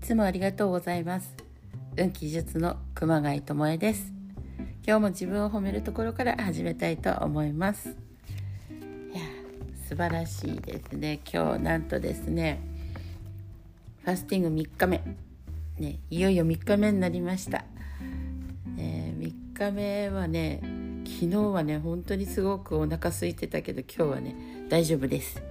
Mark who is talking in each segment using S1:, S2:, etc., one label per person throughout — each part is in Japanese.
S1: つもありがとうございます。運気術の熊谷智恵です。今日も自分を褒めるところから始めたいと思います。いや素晴らしいですね。今日なんとですねファスティング3日目。ねいよいよ3日目になりました、えー、3日目はね昨日はね本当にすごくお腹空いてたけど今日はね大丈夫です。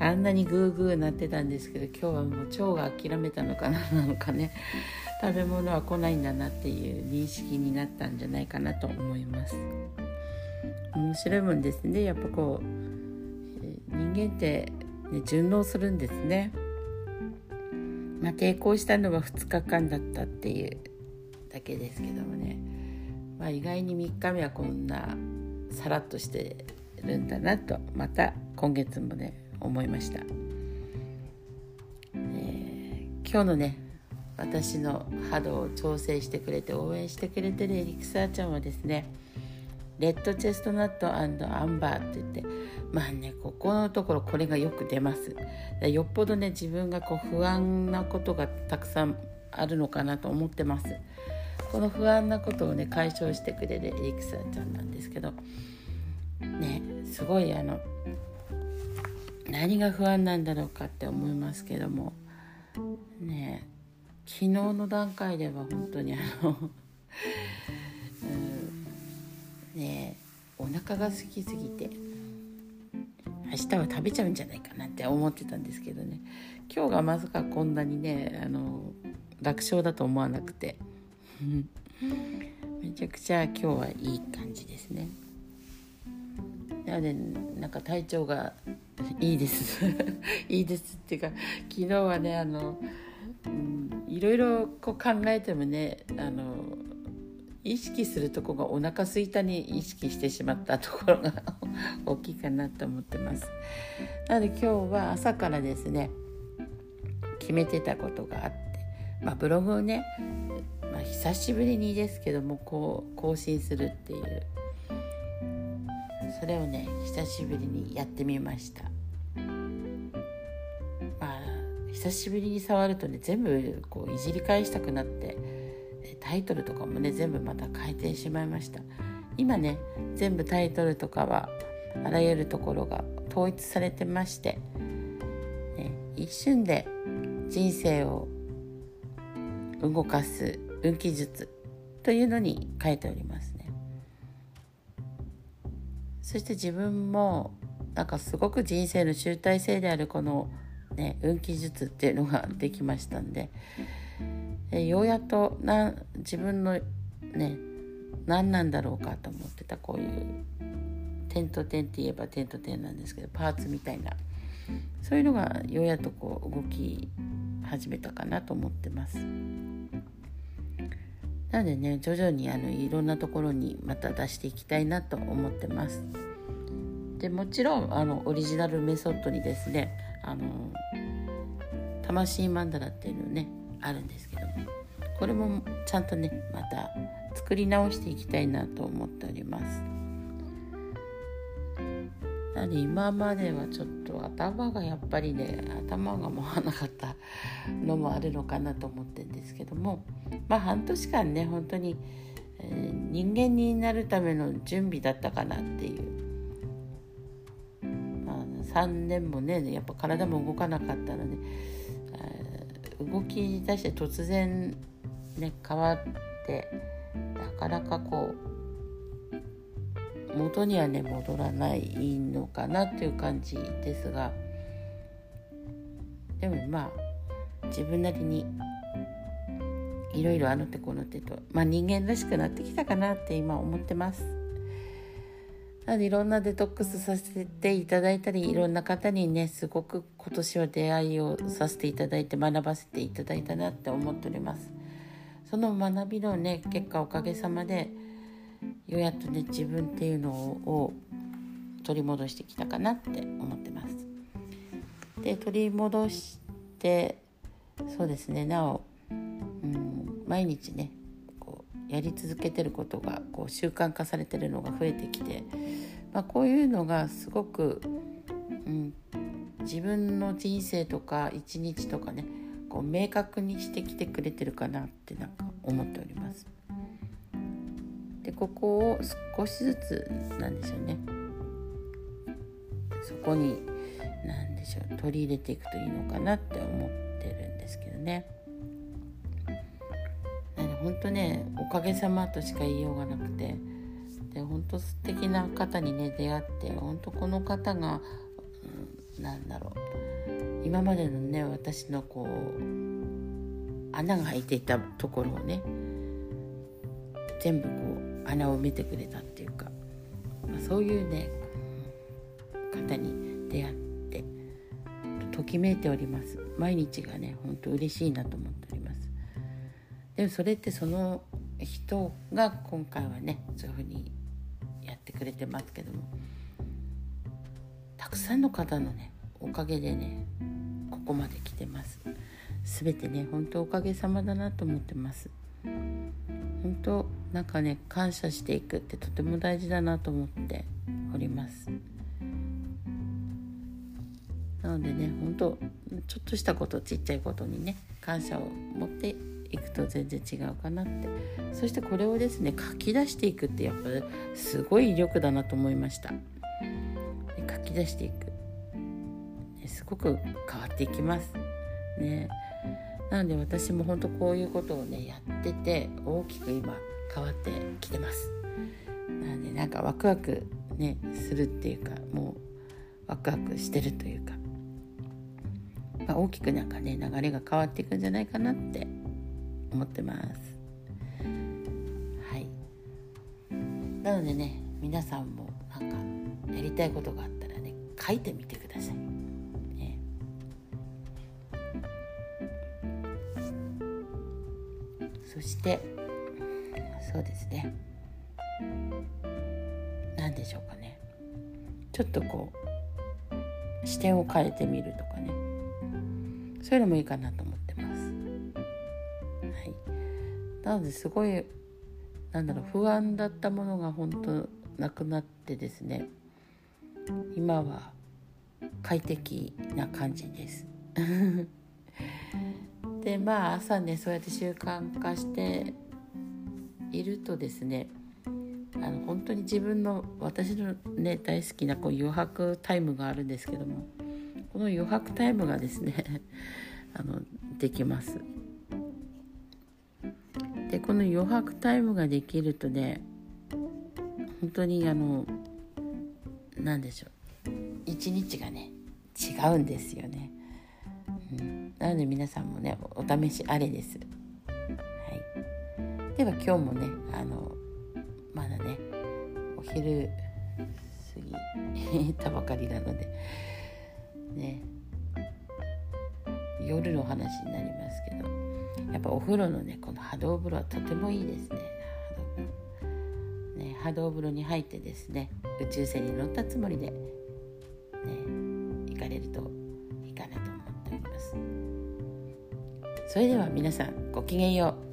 S1: あんなにグーグーなってたんですけど今日はもう腸が諦めたのかななのかね。食べ物は来ないんだなっていう認識になったんじゃないかなと思います。面白いもんですね。やっぱこう、え人間って、ね、順応するんですね。まあ、抵抗したのは2日間だったっていうだけですけどもね、まあ、意外に3日目はこんなさらっとしてるんだなとまた今月もね思いました、えー、今日のね私の波動を調整してくれて応援してくれてるエリクサーちゃんはですねレッドチェストナットアンバーって言ってまあねここのところこれがよく出ます。よっぽどね自分がこう不安なことがたくさんあるのかなと思ってます。この不安なことをね解消してくれるエリクサーちゃんなんですけどねすごいあの何が不安なんだろうかって思いますけども。ね昨日の段階では本当にあのうんねお腹が空きすぎて明日は食べちゃうんじゃないかなって思ってたんですけどね。今日がまさかこんなにねあの楽勝だと思わなくて。めちゃくちゃ今日はいい感じですね。なのでなんか体調がいいです。いいですっていうか昨日はねあの、うん、いろいろこう考えてもねあの意識するとこがお腹すいたに意識してしまったところが 大きいかなと思ってます。なので今日は朝からですね決めてたことがあって、まあ、ブログをね、まあ、久しぶりにですけどもこう更新するっていうそれをね久しぶりにやってみました。久しぶりに触るとね全部こういじり返したくなってタイトルとかもね全部また変えてしまいました。今ね全部タイトルとかはあらゆるところが統一されてまして、ね、一瞬で人生を動かす運気術というのに書いておりますね。そして自分もなんかすごく人生の集大成であるこの、ね、運気術っていうのができましたんでえようやっとな自分のね何なんだろうかと思ってたこういう点と点って言えば点と点なんですけどパーツみたいなそういうのがようやっとこう動き始めたかなと思ってます。なのでね徐々にあのいろんなところにまた出していきたいなと思ってます。でもちろんあのオリジナルメソッドにですねあの魂マンダラっていうのねあるんですけどもこれもちゃんとねまた作り直していきたいなと思っております。なので今まではちょっと頭がやっぱりね頭が回らなかったのもあるのかなと思ってるんですけどもまあ半年間ね本当に、えー、人間になるための準備だったかなっていう、3年もねやっぱ体も動かなかったので、動き出して突然ね変わってなかなかこう元にはね戻らないのかなっていう感じですがでもまあ自分なりにいろいろあの手この手とまあ人間らしくなってきたかなって今思ってます。なのでいろんなデトックスさせていただいたりいろんな方にねすごく今年は出会いをさせていただいて学ばせていただいたなって思っております。その学びのね結果おかげさまでようやっとね自分っていうのを取り戻してきたかなって思ってます。で取り戻してそうですねなお、うん、毎日ねやり続けてることがこう習慣化されてるのが増えてきて、まあ、こういうのがすごく、うん、自分の人生とか一日とかねこう明確にしてきてくれてるかなってなんか思っております。でここを少しずつなんでしょうねそこに何でしょう取り入れていくといいのかなって思ってるんですけどね。本当ねおかげさまとしか言いようがなくて。で本当素敵な方にね出会って本当この方が、うん、なんだろう。今までのね私のこう穴が開いていたところをね全部こう穴を埋めてくれたっていうか、まあ、そういうね方に出会ってときめいております。毎日がね本当嬉しいなと思っております。でもそれってその人が今回はねそういうふうにやってくれてますけどもたくさんの方のねおかげでねここまで来てます。全てね本当おかげさまだなと思ってます。本当なんかね感謝していくってとても大事だなと思っております。なのでね本当ちょっとしたことちっちゃいことにね感謝を持っていくと全然違うかなって。そしてこれをですね書き出していくってやっぱりすごい威力だなと思いました。書き出していく。すごく変わっていきます。ね。なので私も本当こういうことをねやってて大きく今変わってきてます。なのでなんかワクワクねするっていうかもうワクワクしてるというか、まあ、大きくなんかね流れが変わっていくんじゃないかなって思ってます。はい。なのでね皆さんもなんかやりたいことがあったらね書いてみてください、ね、そしてそうですね。何でしょうかね。ちょっとこう視点を変えてみるとかね。そういうのもいいかなと思なのですごいなんだろう不安だったものが本当なくなってですね今は快適な感じです。でまあ朝ねそうやって習慣化しているとですねあの本当に自分の私のね大好きなこう余白タイムがあるんですけどもこの余白タイムがですね あのできます。でこの余白タイムができるとね本当にあの何でしょう。一日がね違うんですよね、うん、なので皆さんもねお試しあれです、はい、では今日もねあのまだねお昼過ぎたばかりなのでね。夜の話になりますけど。やっぱお風呂のねこの波動風呂はとてもいいですね。ね波動風呂に入ってですね宇宙船に乗ったつもりでね行かれるといいかなと思っております。それでは皆さんごきげんよう。